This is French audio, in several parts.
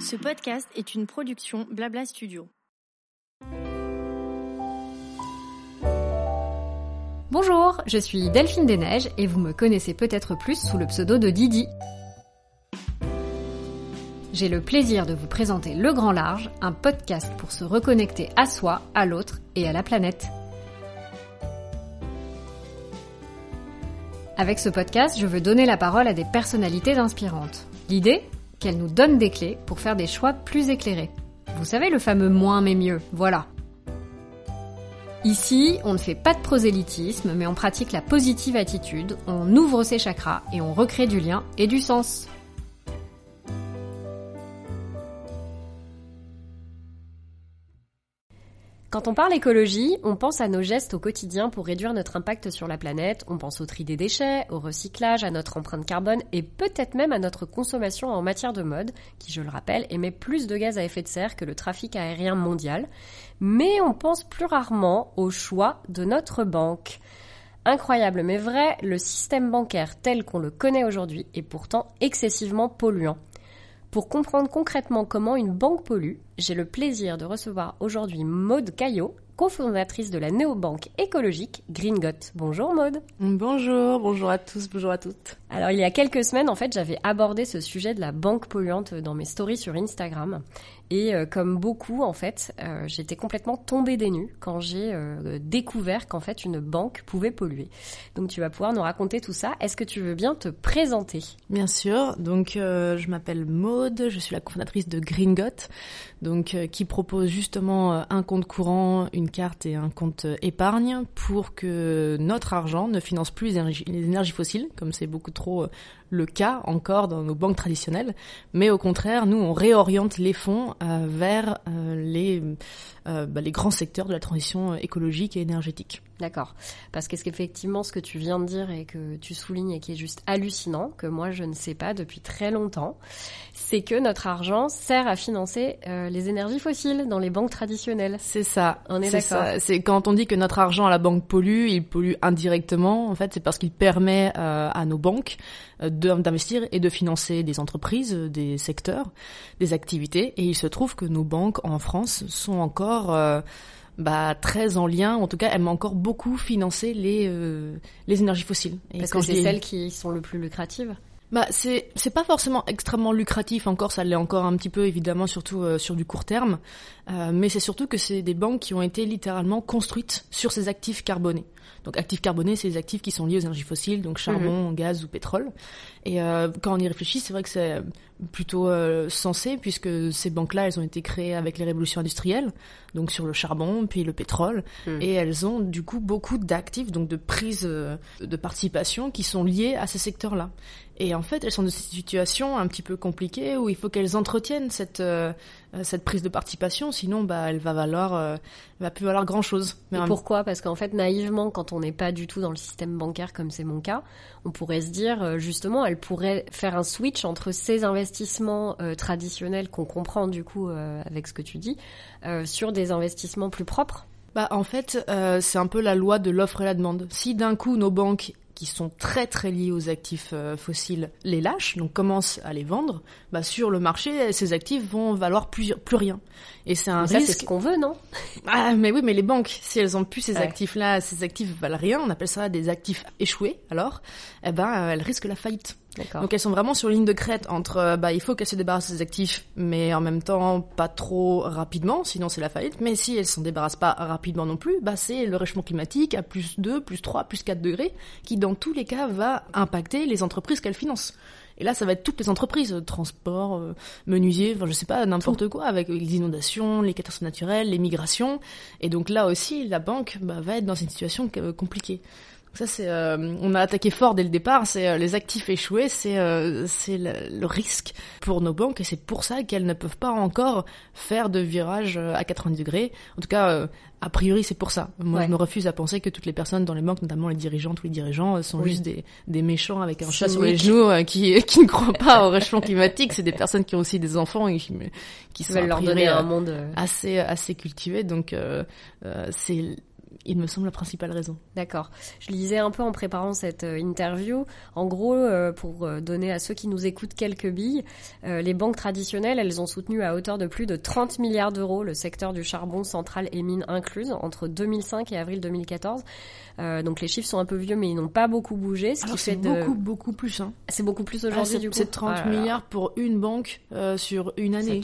Ce podcast est une production Blabla Studio. Bonjour, je suis Delphine Desneiges et vous me connaissez peut-être plus sous le pseudo de Didi. J'ai le plaisir de vous présenter Le Grand Large, un podcast pour se reconnecter à soi, à l'autre et à la planète. Avec ce podcast, je veux donner la parole à des personnalités inspirantes. L'idée Qu'elles nous donnent des clés pour faire des choix plus éclairés. Vous savez le fameux moins mais mieux, voilà. Ici, on ne fait pas de prosélytisme, mais on pratique la positive attitude, on ouvre ses chakras et on recrée du lien et du sens. Quand on parle écologie, on pense à nos gestes au quotidien pour réduire notre impact sur la planète, on pense au tri des déchets, au recyclage, à notre empreinte carbone et peut-être même à notre consommation en matière de mode, qui je le rappelle émet plus de gaz à effet de serre que le trafic aérien mondial. Mais on pense plus rarement au choix de notre banque. Incroyable mais vrai, le système bancaire tel qu'on le connaît aujourd'hui est pourtant excessivement polluant. Pour comprendre concrètement comment une banque pollue, j'ai le plaisir de recevoir aujourd'hui Maude Caillot, cofondatrice de la néobanque écologique Gringot. Bonjour Maude. Bonjour, bonjour à tous, bonjour à toutes. Alors il y a quelques semaines, en fait, j'avais abordé ce sujet de la banque polluante dans mes stories sur Instagram. Et euh, comme beaucoup, en fait, euh, j'étais complètement tombée des nues quand j'ai euh, découvert qu'en fait une banque pouvait polluer. Donc tu vas pouvoir nous raconter tout ça. Est-ce que tu veux bien te présenter? Bien sûr. Donc je m'appelle Maude, je suis la cofondatrice de Gringot, donc qui propose justement un compte courant, une carte et un compte épargne pour que notre argent ne finance plus les énergies, les énergies fossiles, comme c'est beaucoup trop le cas encore dans nos banques traditionnelles, mais au contraire, nous, on réoriente les fonds euh, vers euh, les, euh, bah, les grands secteurs de la transition écologique et énergétique. D'accord. Parce qu'est-ce qu'effectivement, ce que tu viens de dire et que tu soulignes et qui est juste hallucinant, que moi je ne sais pas depuis très longtemps, c'est que notre argent sert à financer les énergies fossiles dans les banques traditionnelles. C'est ça. On est, d'accord. C'est quand on dit que notre argent à la banque pollue, il pollue indirectement. En fait, c'est parce qu'il permet à nos banques d'investir et de financer des entreprises, des secteurs, des activités. Et il se trouve que nos banques en France sont encore euh, bah, très en lien, en tout cas, elles m'ont encore beaucoup financé les, euh, les énergies fossiles. Et Parce que c'est celles qui sont le plus lucratives bah c'est c'est pas forcément extrêmement lucratif encore ça l'est encore un petit peu évidemment surtout euh, sur du court terme mais c'est surtout que c'est des banques qui ont été littéralement construites sur ces actifs carbonés donc actifs carbonés, c'est les actifs qui sont liés aux énergies fossiles, donc charbon, mhm. gaz ou pétrole. Et euh, quand on y réfléchit, c'est vrai que c'est plutôt euh, sensé puisque ces banques-là, elles ont été créées avec les révolutions industrielles, donc sur le charbon puis le pétrole, mhm. et elles ont du coup beaucoup d'actifs, donc de prises euh, de participation qui sont liés à ces secteurs-là. Et en fait, elles sont dans cette situation un petit peu compliquée où il faut qu'elles entretiennent cette euh, cette prise de participation, sinon bah elle va valoir, euh, elle va plus valoir grand chose. Mais pourquoi? Parce qu'en fait, naïvement, quand on n'est pas du tout dans le système bancaire comme c'est mon cas, on pourrait se dire euh, justement, elle pourrait faire un switch entre ces investissements traditionnels qu'on comprend du coup avec ce que tu dis, sur des investissements plus propres. Bah en fait, c'est un peu la loi de l'offre et la demande. Si d'un coup nos banques qui sont très très liés aux actifs euh, fossiles les lâchent, donc commencent à les vendre, bah sur le marché, ces actifs vont valoir plus, plus rien. Et c'est un risque. c'est ce qu'on veut, non? Ah, mais oui, mais les banques, si elles ont plus ces actifs-là, ces actifs valent rien, on appelle ça des actifs échoués. Alors, eh ben, euh, elles risquent la faillite. Donc elles sont vraiment sur ligne de crête entre euh, bah il faut qu'elles se débarrassent des actifs mais en même temps pas trop rapidement sinon c'est la faillite mais si elles s'en débarrassent pas rapidement non plus bah c'est le réchauffement climatique à plus 2, plus 3, plus 4 degrés qui dans tous les cas va impacter les entreprises qu'elles financent. Et là, ça va être toutes les entreprises, euh, transport, euh, menuisier, enfin je sais pas, n'importe quoi, avec les inondations, les catastrophes naturelles, les migrations. Et donc là aussi, la banque bah, va être dans une situation compliquée. Ça c'est, euh, on a attaqué fort dès le départ. C'est euh, les actifs échoués, c'est euh, c'est le, risque pour nos banques et c'est pour ça qu'elles ne peuvent pas encore faire de virage à 90 degrés. En tout cas, a priori c'est pour ça. Moi je me refuse à penser que toutes les personnes dans les banques, notamment les dirigeants, tous les dirigeants, sont juste des, des méchants avec un chat sur les genoux qui qui ne croient pas au réchauffement climatique. C'est des personnes qui ont aussi des enfants et qui, qui sont leur donner un monde assez assez cultivé. Donc c'est il me semble la principale raison. D'accord. Je lisais un peu en préparant cette euh, interview. En gros, euh, pour euh, donner à ceux qui nous écoutent quelques billes, les banques traditionnelles, elles ont soutenu à hauteur de plus de 30 milliards d'euros le secteur du charbon central et mines incluses entre 2005 et avril 2014. donc les chiffres sont un peu vieux, mais ils n'ont pas beaucoup bougé. Ce qui fait beaucoup, beaucoup plus. Hein. C'est beaucoup plus aujourd'hui, ah, du coup. C'est 30 milliards pour une banque sur une année.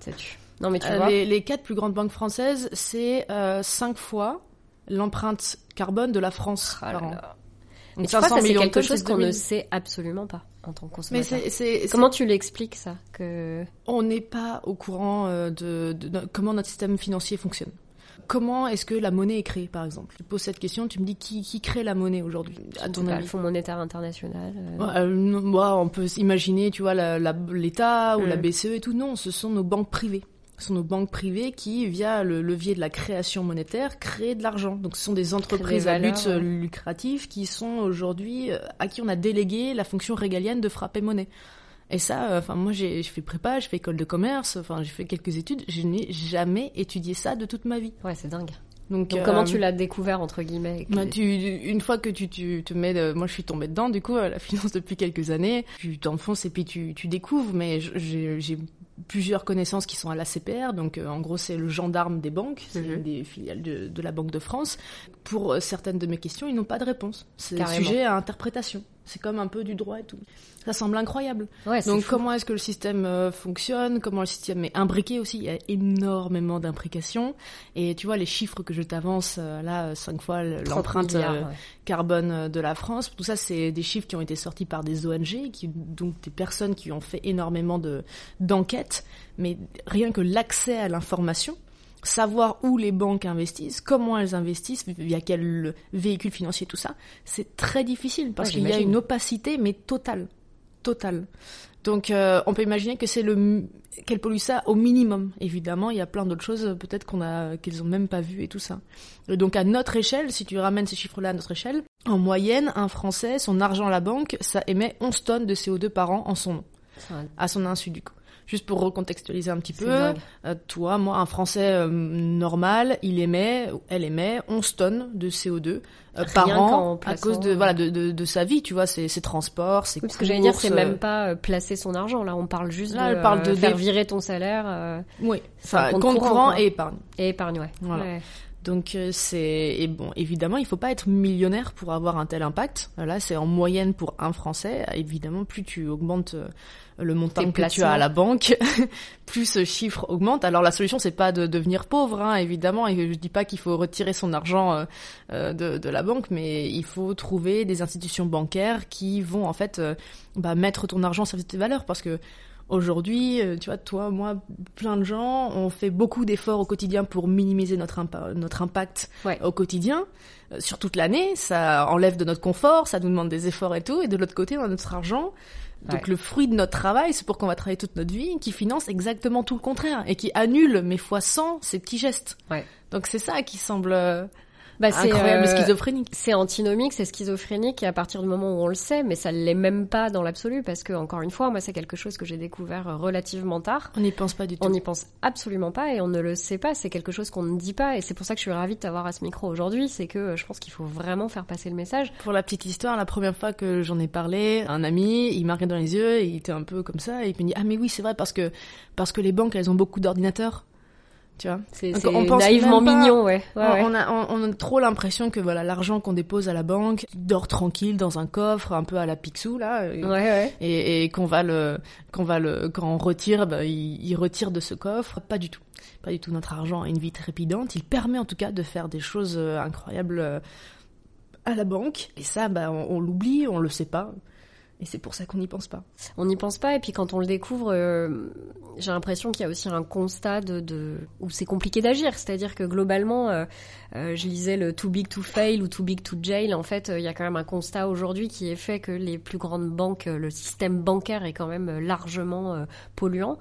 Ça tue. Non, mais tu vois. Les, les, quatre plus grandes banques françaises, c'est cinq fois l'empreinte carbone de la France oh par an. Mais tu crois que c'est quelque chose qu'on ne sait absolument pas en tant que consommateur. Mais c'est, comment tu l'expliques ça que on n'est pas au courant euh, de, comment notre système financier fonctionne. Comment est-ce que la monnaie est créée, par exemple? Je pose cette question, tu me dis qui, qui crée la monnaie aujourd'hui À ton avis Le Fonds monétaire international. Euh... Euh, on peut imaginer, tu vois, l'État ou la BCE et tout. Non, ce sont nos banques privées. Ce sont nos banques privées qui, via le levier de la création monétaire, créent de l'argent. Donc ce sont des entreprises à but euh, lucratif qui sont aujourd'hui, euh, à qui on a délégué la fonction régalienne de frapper monnaie. Et ça, euh, enfin moi j'ai fait prépa, j'ai fait école de commerce, enfin j'ai fait quelques études, je n'ai jamais étudié ça de toute ma vie. Ouais, c'est dingue. Donc, comment tu l'as découvert entre guillemets bah, tu, Une fois que tu, tu te mets, moi je suis tombée dedans du coup la finance depuis quelques années, tu t'enfonces et puis tu, tu découvres. Mais j'ai plusieurs connaissances qui sont à la CPR, donc euh, en gros c'est le gendarme des banques, c'est mhm. des filiales de, de, la Banque de France. Pour euh, certaines de mes questions, ils n'ont pas de réponse. C'est sujet à interprétation. C'est comme un peu du droit et tout. Ça semble incroyable. Donc comment est-ce que le système euh, fonctionne? Comment le système est imbriqué aussi? Il y a énormément d'imbrications. Et tu vois les chiffres que je t'avance euh, là, cinq fois l'empreinte euh, carbone de la France. Tout ça, c'est des chiffres qui ont été sortis par des ONG, qui, donc des personnes qui ont fait énormément de d'enquêtes. Mais rien que l'accès à l'information, savoir où les banques investissent, comment elles investissent, via quel véhicule financier, tout ça, c'est très difficile parce qu'il y a une opacité, mais totale. Totale. Donc euh, on peut imaginer que c'est le qu'elles polluent ça au minimum. Évidemment, il y a plein d'autres choses peut-être qu'on a qu'elles ont même pas vues et tout ça. Et donc à notre échelle, si tu ramènes ces chiffres-là à notre échelle, en moyenne, un Français, son argent à la banque, ça émet 11 tonnes de CO2 par an en son nom, à son insu du coup. Juste pour recontextualiser un petit peu, euh, toi, moi, un Français euh, normal, il émet, elle émet 11 tonnes de CO2 euh, par an à cause de voilà de, de, de, sa vie, tu vois, ses, ses transports, ses oui, Ce que j'allais dire, c'est même pas placer son argent. Là, on parle juste là, de, parle de faire virer ton salaire. oui, enfin, compte, courant, et épargne. Et épargne, ouais. Voilà. Donc c'est et bon évidemment il faut pas être millionnaire pour avoir un tel impact. Là c'est en moyenne pour un Français. Évidemment plus tu augmentes le montant que tu as à la banque, plus ce chiffre augmente. Alors la solution c'est pas de devenir pauvre, hein, évidemment, et je dis pas qu'il faut retirer son argent euh, euh, de, de, la banque, mais il faut trouver des institutions bancaires qui vont en fait euh, bah, mettre ton argent sur tes valeurs, parce que Aujourd'hui, tu vois, toi, moi, plein de gens, on fait beaucoup d'efforts au quotidien pour minimiser notre, notre impact au quotidien. sur toute l'année, ça enlève de notre confort, ça nous demande des efforts et tout. Et de l'autre côté, on a notre argent donc le fruit de notre travail, c'est pour qu'on va travailler toute notre vie, qui finance exactement tout le contraire et qui annule, mais fois 100, ces petits gestes. Ouais. Donc c'est ça qui semble euh, bah, c'est incroyable, euh, schizophrénique. C'est antinomique, c'est schizophrénique, et à partir du moment où on le sait, mais ça l'est même pas dans l'absolu, parce que encore une fois, moi c'est quelque chose que j'ai découvert euh, relativement tard. On n'y pense pas du tout. On n'y pense absolument pas, et on ne le sait pas. C'est quelque chose qu'on ne dit pas, et c'est pour ça que je suis ravie de t'avoir à ce micro aujourd'hui. C'est que euh, je pense qu'il faut vraiment faire passer le message. Pour la petite histoire, la première fois que j'en ai parlé, un ami, il m'a regardé dans les yeux, et il était un peu comme ça, et il me dit ah mais oui c'est vrai parce que parce que les banques elles ont beaucoup d'ordinateurs tu vois. C'est naïvement mignon ouais, ouais, on, a on, a trop l'impression que voilà l'argent qu'on dépose à la banque dort tranquille dans un coffre un peu à la Picsou là et, ouais, et, et qu'on va le qu'on va le quand on retire bah, il, il, retire de ce coffre. Pas du tout. Pas du tout. Notre argent a une vie trépidante il permet en tout cas de faire des choses euh, incroyables euh, à la banque. Et ça bah on, on l'oublie on le sait pas et c'est pour ça qu'on n'y pense pas. On n'y pense pas, et puis quand on le découvre, euh, j'ai l'impression qu'il y a aussi un constat de, de... où c'est compliqué d'agir. C'est-à-dire que globalement, euh, euh, je lisais le too big to fail ou too big to jail. En fait, il y a quand même un constat aujourd'hui qui est fait que les plus grandes banques, le système bancaire est quand même largement polluant.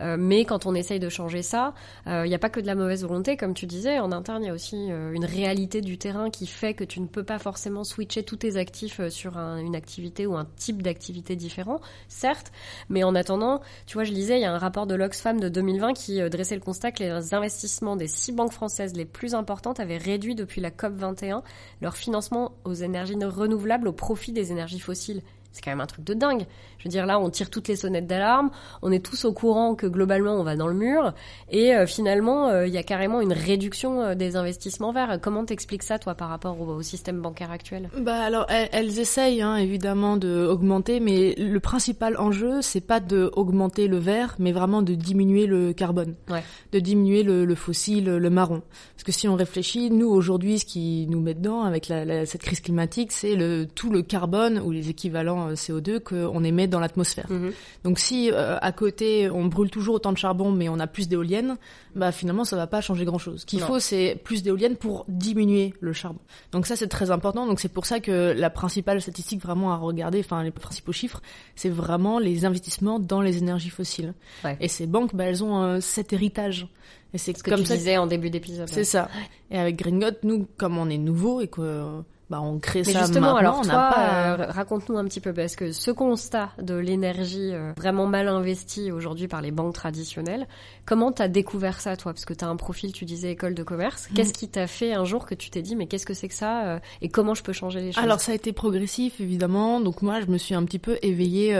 mais quand on essaye de changer ça, il n'y a pas que de la mauvaise volonté, comme tu disais. En interne, il y a aussi une réalité du terrain qui fait que tu ne peux pas forcément switcher tous tes actifs sur un, une activité ou un type d'activités différents, certes, mais en attendant, tu vois, je lisais, il y a un rapport de l'Oxfam de 2020 qui euh, dressait le constat que les investissements des six banques françaises les plus importantes avaient réduit depuis la COP 21 leur financement aux énergies renouvelables au profit des énergies fossiles. C'est quand même un truc de dingue. Je veux dire, là, on tire toutes les sonnettes d'alarme, on est tous au courant que globalement, on va dans le mur, et euh, finalement, euh, il y a carrément une réduction euh, des investissements verts. Comment t'expliques ça, toi, par rapport au, système bancaire actuel? Bah alors, elles, essayent hein, évidemment de augmenter, mais le principal enjeu, c'est pas de augmenter le vert, mais vraiment de diminuer le carbone, ouais. de diminuer le, le, fossile, le marron. Parce que si on réfléchit, nous aujourd'hui, ce qui nous met dedans avec la, cette crise climatique, c'est le tout le carbone ou les équivalents CO2 qu'on émet dans l'atmosphère. Mhm. Donc si euh, à côté on brûle toujours autant de charbon mais on a plus d'éoliennes, bah finalement ça va pas changer grand chose. Ce qu'il faut c'est plus d'éoliennes pour diminuer le charbon. Donc ça c'est très important. Donc c'est pour ça que la principale statistique vraiment à regarder, enfin les principaux chiffres, c'est vraiment les investissements dans les énergies fossiles. Et ces banques, bah, elles ont euh, cet héritage. Et c'est comme tu ça disais en début d'épisode. C'est ça. Et avec Green nous, comme on est nouveau et que bah, on crée Mais ça justement, alors toi, euh, raconte-nous un petit peu parce que ce constat de l'énergie euh, vraiment mal investie aujourd'hui par les banques traditionnelles, comment t'as découvert ça toi? Parce que t'as un profil, tu disais école de commerce. Mm. Qu'est-ce qui t'a fait un jour que tu t'es dit mais qu'est-ce que c'est que ça euh, et comment je peux changer les choses? Alors ça a été progressif évidemment. Donc moi, je me suis un petit peu éveillée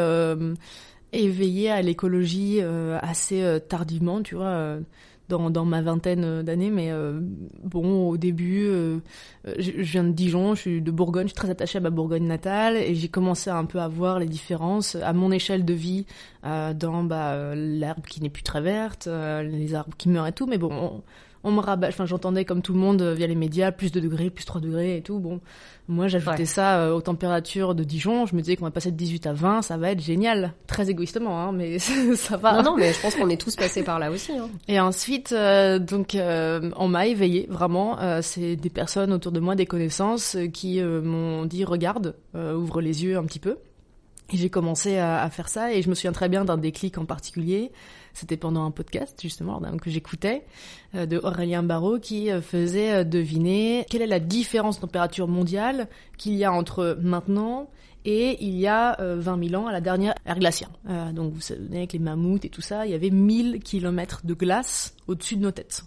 éveillée à l'écologie assez tardivement, tu vois dans, ma vingtaine d'années, mais euh, bon, au début, euh, je, viens de Dijon, je suis de Bourgogne, je suis très attachée à ma Bourgogne natale, et j'ai commencé un peu à voir les différences à mon échelle de vie euh, dans bah, l'herbe qui n'est plus très verte, les arbres qui meurent et tout, mais bon, on me rabat, enfin j'entendais comme tout le monde euh, via les médias plus de degrés, plus 3 degrés et tout. Bon, moi j'ajoutais ça euh, aux températures de Dijon, je me disais qu'on va passer de 18 à 20, ça va être génial, très égoïstement, hein, mais ça va. Non, non, mais je pense qu'on est tous passés par là aussi. Hein. Et ensuite, euh, donc on m'a éveillé vraiment. c'est des personnes autour de moi, des connaissances, qui m'ont dit regarde, ouvre les yeux un petit peu. J'ai commencé à, faire ça et je me souviens très bien d'un déclic en particulier. C'était pendant un podcast justement que j'écoutais euh, de Aurélien Barraud qui euh, faisait euh, deviner quelle est la différence de température mondiale qu'il y a entre maintenant et il y a 20 000 ans à la dernière ère glaciaire. donc vous savez avec les mammouths et tout ça, il y avait 1000 kilomètres de glace au-dessus de nos têtes.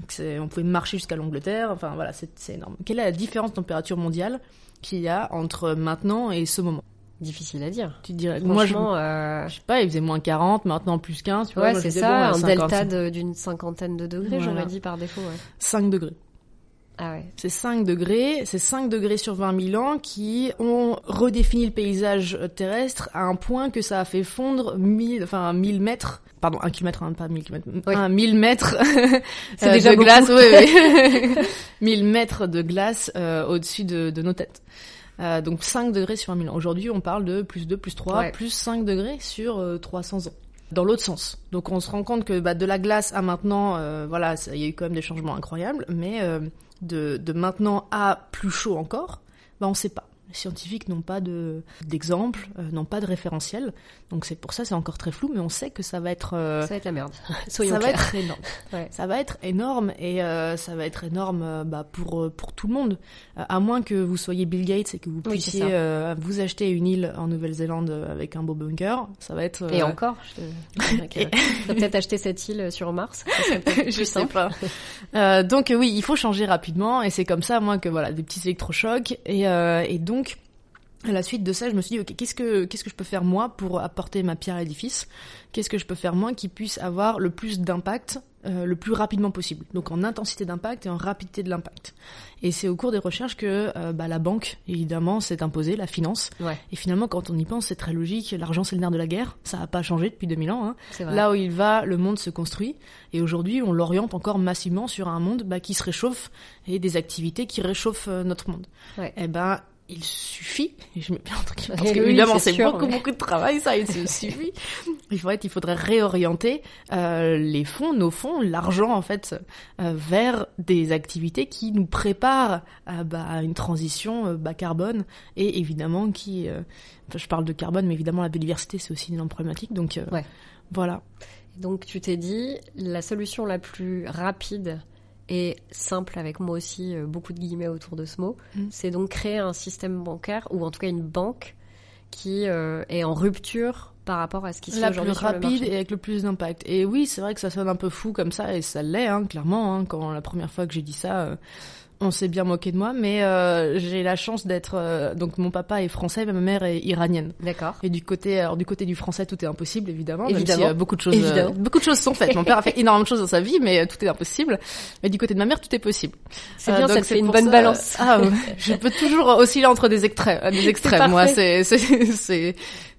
Donc on pouvait marcher jusqu'à l'Angleterre, enfin voilà, c'est énorme. Quelle est la différence de température mondiale qu'il y a entre maintenant et ce moment? Difficile à dire. Tu dirais. Moi, je, euh... je sais pas, il faisait moins 40, maintenant plus 15, tu vois. Ouais, c'est ça, un delta d'une cinquantaine de degrés, j'aurais dit par défaut, ouais. 5 degrés. Ah ouais. C'est 5 degrés, c'est 5 degrés sur 20 000 ans qui ont redéfini le paysage terrestre à un point que ça a fait fondre 1000, enfin 1000 mètres, pardon, 1 km, hein, pas 1000 km, oui. 1000 mètres c'est euh, déjà de glace, oui, oui. 1000 mètres de glace euh, au-dessus de, de nos têtes. Euh, donc 5 degrés sur 1 000 ans. Aujourd'hui, on parle de plus 2, plus 3, plus 5 degrés sur 300 euh, ans. Dans l'autre sens. Donc on se rend compte que bah, de la glace à maintenant, euh, voilà, il y a eu quand même des changements incroyables, mais de, de maintenant à plus chaud encore, bah, on ne sait pas scientifiques n'ont pas de d'exemple, euh, n'ont pas de référentiel. Donc c'est pour ça c'est encore très flou, mais on sait que ça va être euh, ça va être la merde. ça va être énorme. Ça va être énorme et euh, ça va être énorme bah, pour pour tout le monde. à moins que vous soyez Bill Gates et que vous puissiez vous acheter une île en Nouvelle-Zélande avec un beau bunker, ça va être et encore. Je peut-être acheter cette île sur Mars. je sais pas. donc oui, il faut changer rapidement et c'est comme ça moi que voilà des petits électrochocs et et donc, à la suite de ça, je me suis dit, ok, qu'est-ce que qu'est-ce que je peux faire moi pour apporter ma pierre à l'édifice? Qu'est-ce que je peux faire moi qui puisse avoir le plus d'impact euh, le plus rapidement possible? Donc en intensité d'impact et en rapidité de l'impact. Et c'est au cours des recherches que euh, bah, la banque, évidemment, s'est imposée, la finance. Et finalement, quand on y pense, c'est très logique. L'argent, c'est le nerf de la guerre. Ça n'a pas changé depuis 2000 ans. Hein. Là où il va, le monde se construit. Et aujourd'hui, on l'oriente encore massivement sur un monde bah, qui se réchauffe et des activités qui réchauffent euh, notre monde. Et eh ben il suffit, je mets bien entre guillemets, parce qu'évidemment c'est beaucoup beaucoup de travail ça, il suffit. Il faudrait, il faudrait réorienter euh, les fonds, nos fonds, l'argent en fait, euh, vers des activités qui nous préparent à, bah, à une transition euh, bas carbone et évidemment qui, euh, je parle de carbone, mais évidemment la biodiversité c'est aussi une énorme problématique, donc euh, ouais. voilà. Donc tu t'es dit la solution la plus rapide et simple avec moi aussi euh, beaucoup de guillemets autour de ce mot, mm. c'est donc créer un système bancaire ou en tout cas une banque qui est en rupture par rapport à ce qui se fait aujourd'hui sur le marché. La plus rapide et avec le plus d'impact. Et oui, c'est vrai que ça sonne un peu fou comme ça, et ça l'est, hein, clairement. Hein, quand la première fois que j'ai dit ça, on s'est bien moqué de moi, mais euh, j'ai la chance d'être euh, donc mon papa est français, mais ma mère est iranienne. D'accord. Et du côté alors du côté du français, tout est impossible évidemment. Évidemment. Même si, beaucoup de choses euh, beaucoup de choses sont faites. Mon père a fait énormément de choses dans sa vie, mais tout est impossible. Mais du côté de ma mère, tout est possible. C'est bien, ça fait une bonne balance. Ah, je peux toujours osciller entre des extraits, des extrêmes. Moi, c'est c'est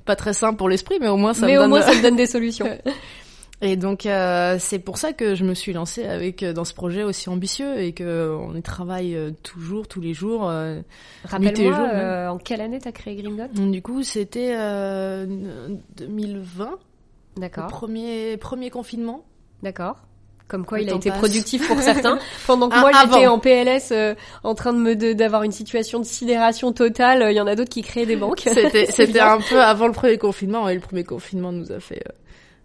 pas très simple pour l'esprit, mais au moins ça mais me au moins ça me donne des solutions. Et donc euh, c'est pour ça que je me suis lancée avec euh, dans ce projet aussi ambitieux et que on y travaille euh, toujours tous les jours. Euh, Rappelle-moi en quelle année t'as créé Gringot Du coup c'était 2020. D'accord. Premier premier confinement. D'accord. Comme quoi, il a été productif pour certains, pendant que ah, moi j'étais en PLS en train de me d'avoir une situation de sidération totale. Il y en a d'autres qui créaient des banques. C'était c'était un peu avant le premier confinement et le premier confinement nous a fait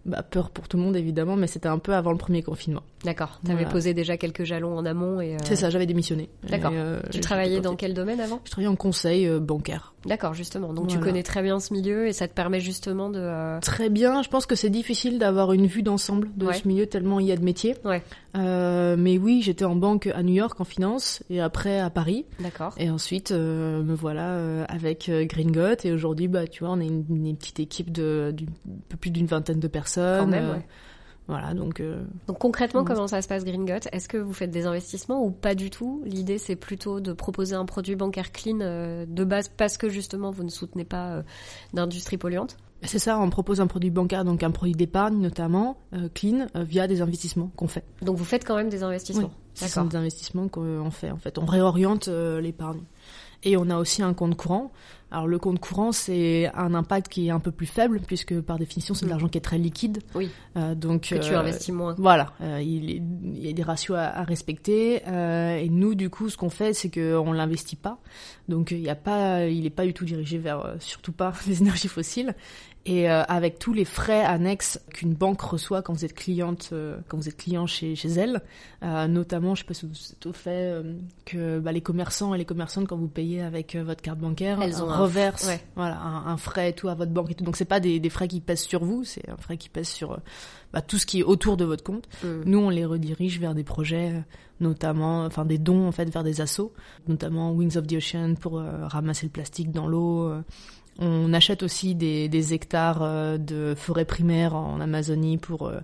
bah, peur pour tout le monde évidemment, mais c'était un peu avant le premier confinement. D'accord. Tu avais posé déjà quelques jalons en amont et. Euh, C'est ça, j'avais démissionné. D'accord. Euh, tu travaillais dans quel domaine avant? Je travaillais en conseil euh, bancaire. D'accord, justement. Donc tu connais très bien ce milieu et ça te permet justement de. Très bien. Je pense que c'est difficile d'avoir une vue d'ensemble de ce milieu tellement il y a de métiers. Ouais. mais oui, j'étais en banque à New York en finance et après à Paris. D'accord. Et ensuite me voilà avec Gringot et aujourd'hui bah tu vois on est une, une petite équipe de, peu plus d'une vingtaine de personnes. Quand même, ouais. Voilà, donc. Euh, donc concrètement, comment ça se passe Gringot Est-ce que vous faites des investissements ou pas du tout? L'idée, c'est plutôt de proposer un produit bancaire clean euh, de base parce que justement vous ne soutenez pas euh, d'industrie polluante? C'est ça, on propose un produit bancaire, donc un produit d'épargne notamment, clean, via des investissements qu'on fait. Donc vous faites quand même des investissements oui, Ce des investissements qu'on fait en fait. On réoriente l'épargne. Et on a aussi un compte courant. Alors le compte courant, c'est un impact qui est un peu plus faible puisque par définition c'est de mm. l'argent qui est très liquide. Oui. Euh, donc que tu euh, investis moins. Voilà, euh, il, il, y a des ratios à, à respecter. Euh, et nous, du coup, ce qu'on fait, c'est qu'on l'investit pas. Donc il n'y a pas, il n'est pas du tout dirigé vers euh, surtout pas les énergies fossiles et euh, avec tous les frais annexes qu'une banque reçoit quand vous êtes cliente, euh, quand vous êtes client chez, chez elle, euh, notamment, je sais pas si vous êtes au fait que bah, les commerçants et les commerçantes quand vous payez avec votre carte bancaire, elles ont reversent voilà un, frais et tout à votre banque et tout. Donc c'est pas des, des, frais qui pèsent sur vous, c'est un frais qui pèse sur bah, tout ce qui est autour de votre compte. Mm. Nous, on les redirige vers des projets notamment, enfin des dons en fait vers des assos, notamment Wings of the Ocean pour ramasser le plastique dans l'eau, on achète aussi des, hectares euh, de forêt primaire en Amazonie pour euh,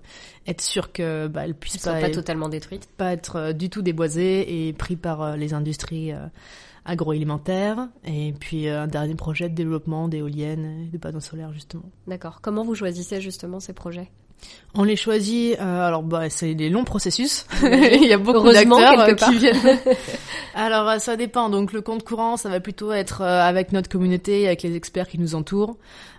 être sûr que bah, elles puissent pas, pas totalement détruites, pas être euh, du tout déboisées et pris par les industries agroalimentaires. Et puis un dernier projet de développement d'éoliennes et de panneaux solaires justement. D'accord. Comment vous choisissez justement ces projets? On les choisit, euh, alors bah, c'est des longs processus. Il y a beaucoup d'acteurs euh, qui viennent. alors euh, ça dépend. Donc le compte courant, ça va plutôt être avec notre communauté, avec les experts qui nous entourent.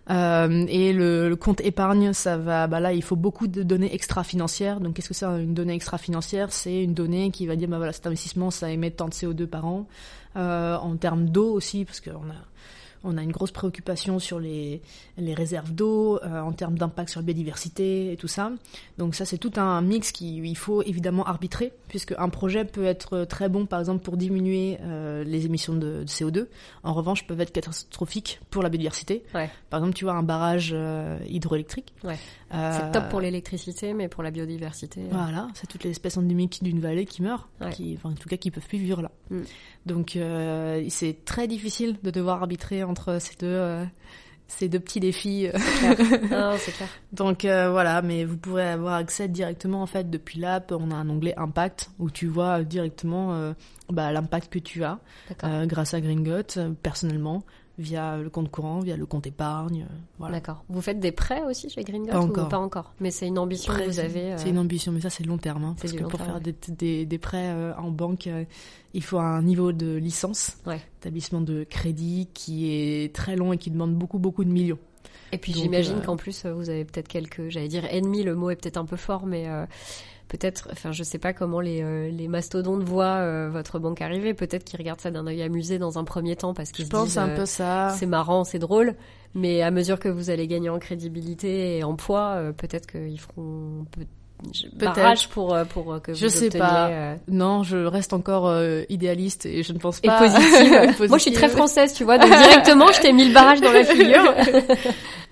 et le, compte épargne, ça va. Bah là, il faut beaucoup de données extra-financières. Donc qu'est-ce que c'est une donnée extra-financière? C'est une donnée qui va dire bah voilà cet investissement, ça émet tant de CO2 par an. en termes d'eau aussi, parce qu'on a on a une grosse préoccupation sur les, les réserves d'eau, euh, en termes d'impact sur la biodiversité et tout ça. Donc ça, c'est tout un mix qu'il faut évidemment arbitrer, puisque un projet peut être très bon, par exemple, pour diminuer euh, les émissions de, CO2. En revanche, peuvent être catastrophiques pour la biodiversité. Par exemple, tu vois, un barrage euh, hydroélectrique. c'est top pour l'électricité, mais pour la biodiversité. Voilà, c'est toutes les espèces endémiques d'une vallée qui meurent, qui, enfin, en tout cas, qui peuvent plus vivre là. Mm. Donc, c'est très difficile de devoir arbitrer entre ces deux, euh, ces deux petits défis. c'est clair. Donc euh, voilà, mais vous pourrez avoir accès directement en fait depuis l'app. On a un onglet Impact où tu vois directement euh, bah, l'impact que tu as grâce à Gringot personnellement via le compte courant, via le compte épargne. Euh, voilà. D'accord. Vous faites des prêts aussi chez Green pas encore. pas encore? Mais c'est une ambition que vous avez. C'est une ambition, mais ça c'est long terme. Hein, parce que pour faire des, des, prêts euh, en banque, euh, il faut un niveau de licence, ouais. établissement de crédit qui est très long et qui demande beaucoup beaucoup de millions. Et puis j'imagine qu'en plus vous avez peut-être quelques, j'allais dire ennemis, le mot est peut-être un peu fort, mais peut-être, enfin, je sais pas comment les, euh, les mastodontes voient euh, votre banque arriver. Peut-être qu'ils regardent ça d'un œil amusé dans un premier temps parce qu'ils se disent, un peu euh, ça. C'est marrant, c'est drôle. Mais à mesure que vous allez gagner en crédibilité et en poids, peut-être qu'ils feront barrage pour euh, pour euh, que je sais pas. non je reste encore idéaliste et je ne pense pas. et positive. moi je suis très française tu vois donc directement je t'ai mis le barrage dans la figure.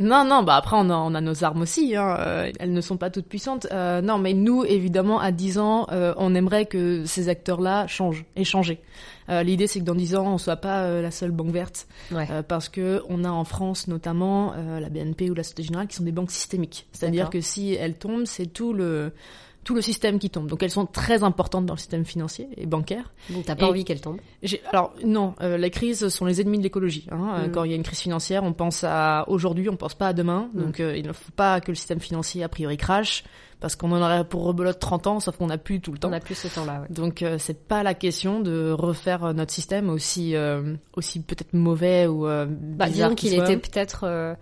Non non bah après on a, on a nos armes aussi hein. elles ne sont pas toutes puissantes. Non mais nous évidemment à 10 ans on aimerait que ces acteurs là changent et changer euh, l'idée, c'est que dans 10 ans, on soit pas euh, la seule banque verte, euh, parce que on a en France notamment la BNP ou la Société Générale qui sont des banques systémiques. C'est-à-dire que si elles tombent, c'est tout le tout le système qui tombe. Donc elles sont très importantes dans le système financier et bancaire. Donc t'as pas envie qu'elles tombent? Alors non, les crises sont les ennemis de l'écologie. Hein. Mm. Quand il y a une crise financière, on pense à aujourd'hui, on pense pas à demain. Mm. Donc il ne faut pas que le système financier a priori crache parce qu'on en aurait pour rebelote 30 ans, sauf qu'on n'a plus tout le temps. On n'a plus ce temps-là. Ouais. Donc euh, c'est pas la question de refaire euh, notre système aussi euh, aussi peut-être mauvais ou euh, bah, disons qu'il était peut-être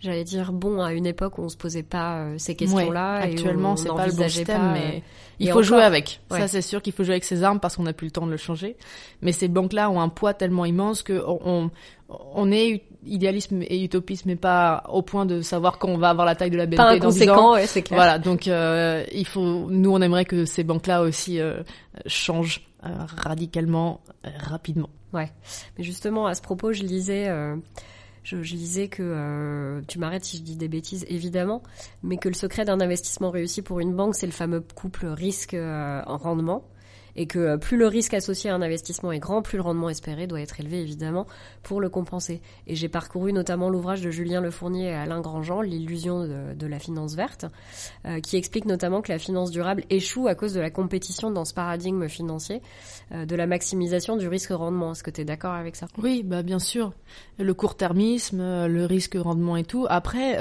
j'allais dire bon à une époque où on se posait pas ces questions-là. actuellement, c'est pas le bon système, mais il faut jouer avec. Ça, c'est sûr qu'il faut jouer avec ses armes parce qu'on n'a plus le temps de le changer. Mais ces banques-là ont un poids tellement immense que on, on est idéalisme et utopisme, mais pas au point de savoir quand on va avoir la taille de la BNP pas inconséquent, ouais, c'est clair. Voilà, donc euh, il faut, nous on aimerait que ces banques-là aussi euh, changent euh, radicalement, euh, rapidement. Ouais, mais justement à ce propos, je lisais, je, je, lisais que tu m'arrêtes si je dis des bêtises, évidemment, mais que le secret d'un investissement réussi pour une banque, c'est le fameux couple risque en rendement et que euh, plus le risque associé à un investissement est grand, plus le rendement espéré doit être élevé évidemment pour le compenser. Et j'ai parcouru notamment l'ouvrage de Julien Lefournier et Alain Grandjean, L'illusion de, la finance verte, euh, qui explique notamment que la finance durable échoue à cause de la compétition dans ce paradigme financier, euh, de la maximisation du risque-rendement. Est-ce que tu es d'accord avec ça? Oui, bah bien sûr. Le court-termisme, le risque-rendement et tout. Après,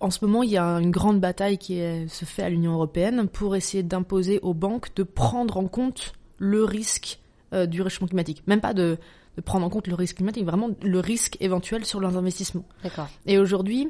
en ce moment, il y a une grande bataille qui se fait à l'Union européenne pour essayer d'imposer aux banques de prendre en compte le risque euh, du réchauffement climatique. Même pas de, prendre en compte le risque climatique, vraiment le risque éventuel sur leurs investissements. D'accord. Et aujourd'hui,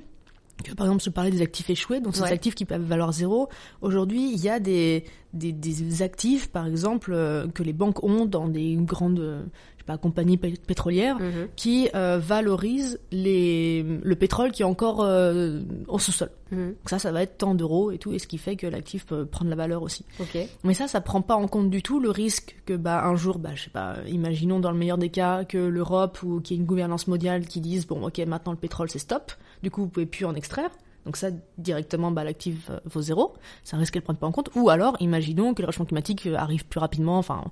par exemple, je parlais des actifs échoués, donc ces actifs qui peuvent valoir zéro. Aujourd'hui, il y a des, des, actifs, par exemple, euh, que les banques ont dans des grandes, compagnie pétrolière, mhm. qui euh, valorise les, le pétrole qui est encore euh, au sous-sol. Mhm. Ça, ça va être tant d'euros et tout, et ce qui fait que l'actif peut prendre la valeur aussi. Mais ça, ça prend pas en compte du tout le risque que bah un jour, bah je sais pas, imaginons dans le meilleur des cas que l'Europe ou qu'il y ait une gouvernance mondiale qui dise bon ok maintenant le pétrole c'est stop, du coup vous pouvez plus en extraire. Donc ça, directement, bah, l'actif euh, vaut zéro. C'est un risque qu'elle ne prend pas en compte. Ou alors, imaginons que le réchauffement climatique euh, arrive plus rapidement, enfin,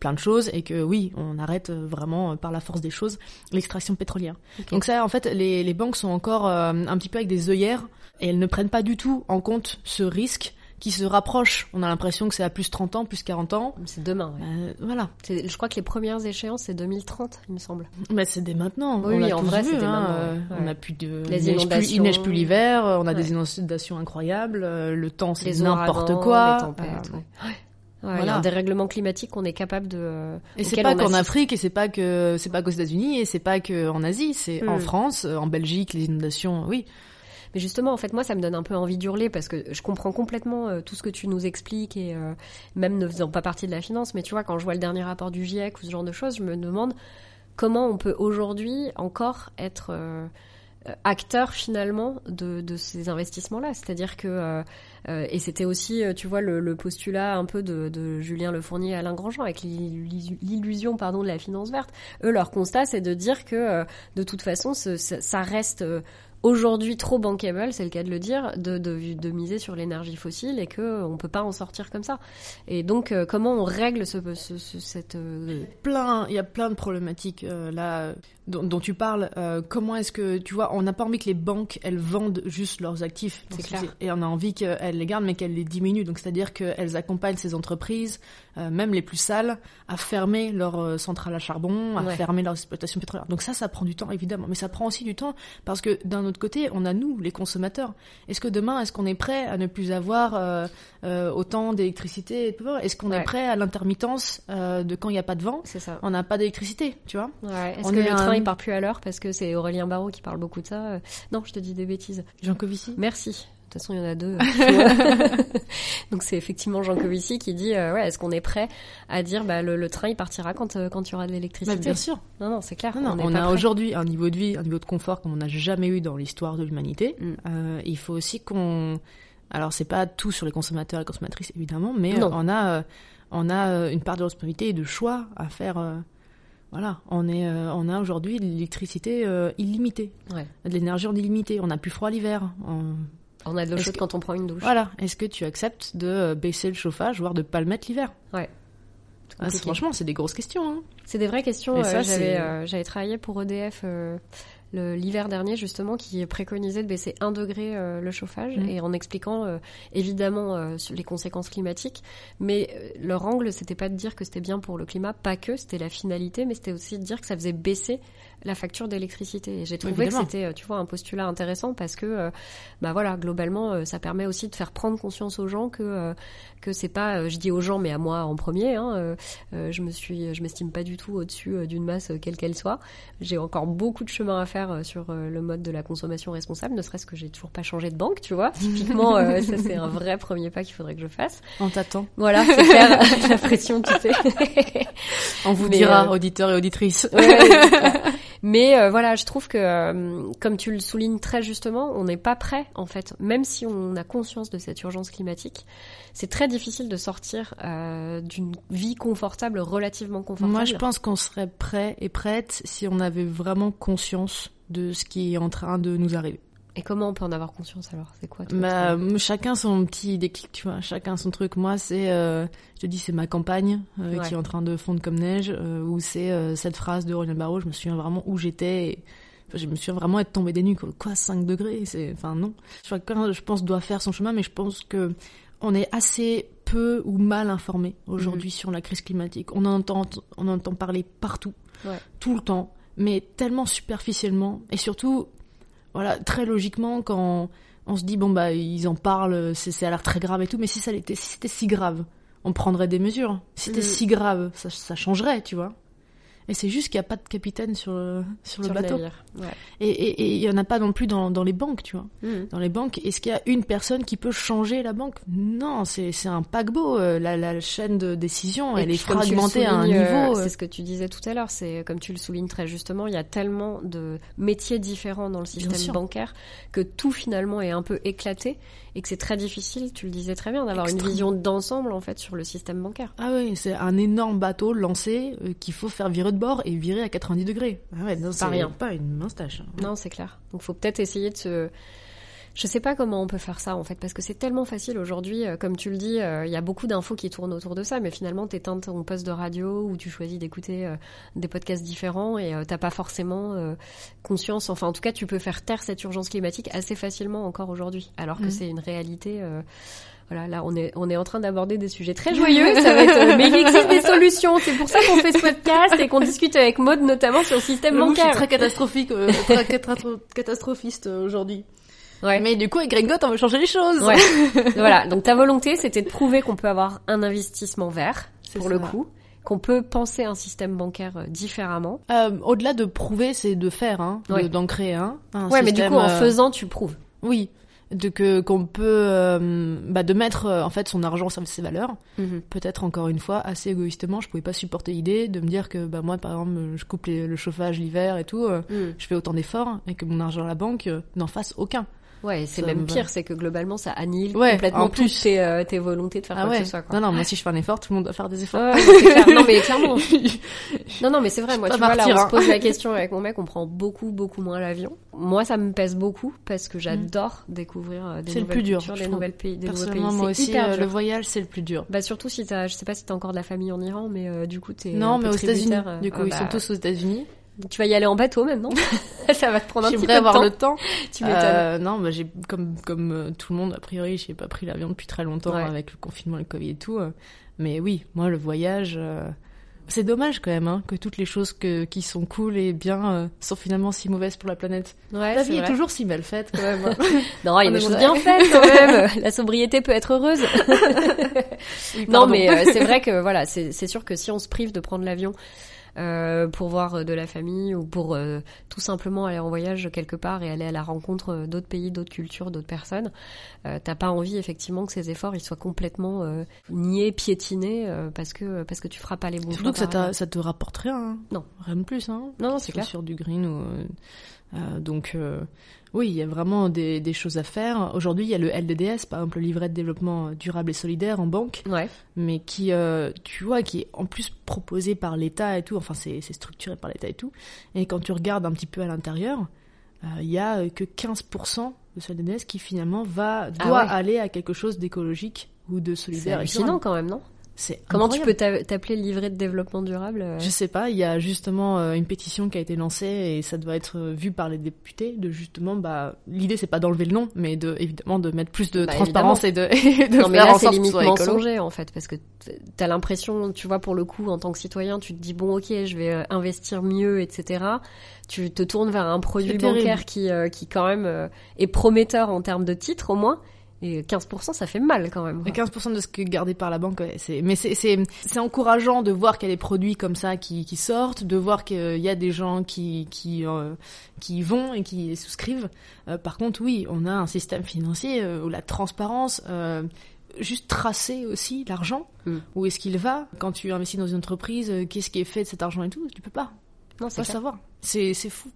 plein de choses, et que oui, on arrête euh, vraiment, par la force des choses, l'extraction pétrolière. Donc ça, en fait, les, les banques sont encore un petit peu avec des œillères, et elles ne prennent pas du tout en compte ce risque qui se rapproche. On a l'impression que c'est à plus 30 ans, plus 40 ans. C'est demain, ouais. voilà. Je crois que les premières échéances, c'est 2030, il me semble. Mais c'est dès maintenant. Oui, en vrai, c'est hein. On a plus de... Les il, neige il neige plus l'hiver, on a des inondations incroyables, euh, le temps, c'est n'importe quoi. Les tempêtes, voilà. Il y a un dérèglement climatique qu'on est capable de. Et c'est pas qu'en Afrique, et c'est pas que c'est pas qu'aux États-Unis, et c'est pas qu'en Asie, c'est en hmm. France, en Belgique, les inondations, oui. Mais justement, en fait, moi, ça me donne un peu envie d'hurler parce que je comprends complètement euh, tout ce que tu nous expliques et euh, même ne faisant pas partie de la finance. Mais tu vois, quand je vois le dernier rapport du GIEC ou ce genre de choses, je me demande comment on peut aujourd'hui encore être euh, acteur finalement de, ces investissements-là. C'est-à-dire que et c'était aussi, tu vois, le, postulat un peu de, Julien Lefournier et Alain Grandjean avec l'illusion, pardon, de la finance verte. Eux, leur constat, c'est de dire que de toute façon, ça reste aujourd'hui trop bankable, c'est le cas de le dire, de, de, de miser sur l'énergie fossile et que on peut pas en sortir comme ça. Et donc, euh, comment on règle ce, ce, cette euh, plein, il y a plein de problématiques euh, là dont, dont, tu parles. comment est-ce que tu vois, on n'a pas envie que les banques elles vendent juste leurs actifs, c'est clair. et on a envie qu'elles les gardent mais qu'elles les diminuent. Donc c'est-à-dire qu'elles accompagnent ces entreprises, même les plus sales, à fermer leurs centrales à charbon, à fermer leurs exploitations pétrolières. Donc ça, ça prend du temps évidemment, mais ça prend aussi du temps parce que d'un côté, on a nous, les consommateurs. Est-ce que demain, est-ce qu'on est prêt à ne plus avoir euh, euh, autant d'électricité Est-ce qu'on est prêt à l'intermittence euh, de quand il n'y a pas de vent? C'est ça. On n'a pas d'électricité, tu vois? Est-ce que le train il part plus à l'heure parce que c'est Aurélien Barraud qui parle beaucoup de ça Non, je te dis des bêtises. Jean Covici Merci. De toute façon, il y en a deux. Donc c'est effectivement Jean Covici qui dit euh, ouais, est-ce qu'on est prêt à dire bah, le, train il partira quand euh, quand il y aura de l'électricité? Bah, Bien sûr. Non non, c'est clair. on, a aujourd'hui un niveau de vie, un niveau de confort comme on n'a jamais eu dans l'histoire de l'humanité. Mm. Euh, il faut aussi qu'on Alors c'est pas tout sur les consommateurs et consommatrices évidemment, mais on a on a une part de responsabilité et de choix à faire. Voilà, on est on a aujourd'hui de l'électricité illimitée, de l'énergie en illimité. On a plus froid l'hiver. On... a de l'eau chaude quand on prend une douche. Voilà. Est-ce que tu acceptes de baisser le chauffage, voire de pas le mettre l'hiver? Ouais. Ah, franchement, c'est des grosses questions. Hein. C'est des vraies questions. Euh, euh, j'avais travaillé pour EDF euh, l'hiver dernier justement qui préconisait de baisser un degré le chauffage mmh. et en expliquant évidemment les conséquences climatiques mais leur angle c'était pas de dire que c'était bien pour le climat pas que c'était la finalité mais c'était aussi de dire que ça faisait baisser la facture d'électricité. J'ai trouvé que c'était, euh, tu vois, un postulat intéressant parce que, euh, bah voilà, globalement, euh, ça permet aussi de faire prendre conscience aux gens que que c'est pas, je dis aux gens, mais à moi en premier. Hein, je me suis, je m'estime pas du tout au-dessus d'une masse quelle qu'elle soit. J'ai encore beaucoup de chemin à faire sur le mode de la consommation responsable, ne serait-ce que j'ai toujours pas changé de banque, tu vois. Typiquement, ça c'est un vrai premier pas qu'il faudrait que je fasse. On t'attend. Voilà, c'est clair, la pression, tu sais. On vous dira, auditeurs et auditrices. Mais euh, voilà, je trouve que, euh, comme tu le soulignes très justement, on n'est pas prêt en fait. Même si on a conscience de cette urgence climatique, c'est très difficile de sortir euh, d'une vie confortable, relativement confortable. Moi, je pense qu'on serait prêt et prête si on avait vraiment conscience de ce qui est en train de nous arriver. Et comment on peut en avoir conscience alors? C'est quoi bah, Chacun son petit déclic, tu vois. Chacun son truc. Moi, c'est, euh, je te dis, c'est ma campagne euh, qui est en train de fondre comme neige, euh, ou c'est euh, cette phrase de Roland Barreau. Je me souviens vraiment où j'étais. Et... Enfin, je me souviens vraiment être tombé des nues. Quoi, 5 degrés? C'est, enfin non. Chacun, je pense, doit faire son chemin, mais je pense que on est assez peu ou mal informé aujourd'hui mhm. sur la crise climatique. On entend, on entend parler partout, ouais. tout le temps, mais tellement superficiellement, et surtout voilà, très logiquement, quand on se dit, bon, bah, ils en parlent, c'est, à l'air très grave et tout, mais si ça l'était, si c'était si grave, on prendrait des mesures. Si c'était mm. si grave, ça, ça changerait, tu vois. Et c'est juste qu'il n'y a pas de capitaine sur le, sur, le bateau. Et il n'y en a pas non plus dans, dans les banques, tu vois. Hmm. Dans les banques, est-ce qu'il y a une personne qui peut changer la banque? Non, c'est un paquebot. Euh, la, la chaîne de décision, elle est fragmentée à un niveau. Euh, euh. C'est ce que tu disais tout à l'heure. C'est comme tu le soulignes très justement, il y a tellement de métiers différents dans le système bancaire que tout finalement est un peu éclaté et que c'est très difficile, tu le disais très bien, d'avoir une vision d'ensemble en fait sur le système bancaire. Ah oui, c'est un énorme bateau lancé qu'il faut faire virer de bord et virer à 90 degrés. Ah ouais, pas rien. Pas une mince tâche. Hein. Non, c'est clair. Donc faut peut-être essayer de se je sais pas comment on peut faire ça en fait, parce que c'est tellement facile aujourd'hui. Euh, comme tu le dis, euh, il y a beaucoup d'infos qui tournent autour de ça, mais finalement, tu éteins ton poste de radio ou tu choisis d'écouter euh, des podcasts différents et t'as pas forcément conscience. Enfin, en tout cas, tu peux faire taire cette urgence climatique assez facilement encore aujourd'hui, alors que mmh. c'est une réalité voilà, là, on est, on est en train d'aborder des sujets très joyeux. Ça va être, euh, mais il existe des solutions. C'est pour ça qu'on fait ce podcast et qu'on discute avec Maud notamment sur le système bancaire. Je suis très catastrophique, euh, très catastrophiste euh, aujourd'hui. Ouais. Mais du coup, avec Gringot, on veut changer les choses. Ouais. voilà. Donc ta volonté, c'était de prouver qu'on peut avoir un investissement vert, pour le coup qu'on peut penser un système bancaire différemment. Euh, Au-delà de prouver, c'est de faire, hein, d'en créer un. un ouais, mais du coup, en faisant, tu prouves. Oui de que qu'on peut euh, bah, de mettre euh, en fait son argent sur ses valeurs mhm. peut-être encore une fois assez égoïstement je pouvais pas supporter l'idée de me dire que bah moi par exemple je coupe le chauffage l'hiver et tout euh, mhm. je fais autant d'efforts et que mon argent à la banque n'en fasse aucun Ouais, c'est même pire, c'est que globalement ça annihile complètement tes, euh, tes, volontés de faire ah quoi que ce soit. Quoi. Non, non, moi si je fais un effort, tout le monde doit faire des efforts. non, mais clairement. non, non, mais c'est vrai, moi tu vois, là on se pose la question avec mon mec, on prend beaucoup, beaucoup moins l'avion. Moi ça me pèse beaucoup parce que j'adore mm. découvrir euh, des nouvelles cultures, des nouvelles pays, des nouveaux pays. moi aussi, euh, le voyage c'est le plus dur. Bah surtout si t'as, je sais pas si t'as encore de la famille en Iran, mais du coup t'es. Non, mais aux États-Unis. Du coup, ils sont bah, tous aux États-Unis. Tu vas y aller en bateau maintenant Ça va te prendre un petit peu de avoir le temps. Tu. Euh, non, bah, j'ai comme comme euh, tout le monde a priori, j'ai pas pris l'avion depuis très longtemps avec le confinement, le Covid et tout. Euh. mais oui, moi le voyage, c'est dommage quand même hein, que toutes les choses que, qui sont cool et bien sont finalement si mauvaises pour la planète. Ouais, la vie est, toujours si mal faite quand même. Hein. non, il y a des choses bien faites quand même. la sobriété peut être heureuse. non, mais c'est vrai que voilà, c'est sûr que si on se prive de prendre l'avion euh, pour voir de la famille ou pour euh, tout simplement aller en voyage quelque part et aller à la rencontre d'autres pays, d'autres cultures, d'autres personnes. Euh, T'as pas envie effectivement que ces efforts ils soient complètement euh, niés, piétinés parce que parce que tu feras pas les bons Surtout que ça, ça te rapporte rien. Hein. Non, rien de plus. Hein. Non, c'est clair. Sur du green ou donc Oui, il y a vraiment des, des choses à faire. Aujourd'hui, il y a le LDDS, par exemple le livret de développement durable et solidaire en banque, ouais. mais qui, euh, tu vois, qui est en plus proposé par l'État et tout. Enfin, c'est structuré par l'État et tout. Et quand tu regardes un petit peu à l'intérieur, euh, il y a que 15% de ce LDDS qui finalement va ah doit aller à quelque chose d'écologique ou de solidaire. C'est hallucinant quand même, non? Comment tu peux t'appeler livret de développement durable euh? Je sais pas, il y a justement euh, une pétition qui a été lancée et ça doit être euh, vu par les députés de justement bah l'idée c'est pas d'enlever le nom mais de évidemment de mettre plus de bah, transparence et de, de non, mais là, c'est limite mensonger en fait parce que t'as l'impression tu vois pour le coup en tant que citoyen tu te dis bon ok je vais investir mieux etc tu te tournes vers un produit bancaire qui qui quand même est prometteur en termes de titres au moins et 15%, ça fait mal quand même. Et 15% de ce que gardé par la banque, c'est, mais c'est, encourageant de voir qu'il y a des produits comme ça qui, qui sortent, de voir qu'il y a des gens qui, qui, euh, qui vont et qui souscrivent. Euh, par contre, oui, on a un système financier euh, où la transparence, juste tracer aussi l'argent, hmm. où est-ce qu'il va? Quand tu investis dans une entreprise, qu'est-ce qui est fait de cet argent et tout, tu peux pas. Non, c'est pas savoir. C'est, c'est fou.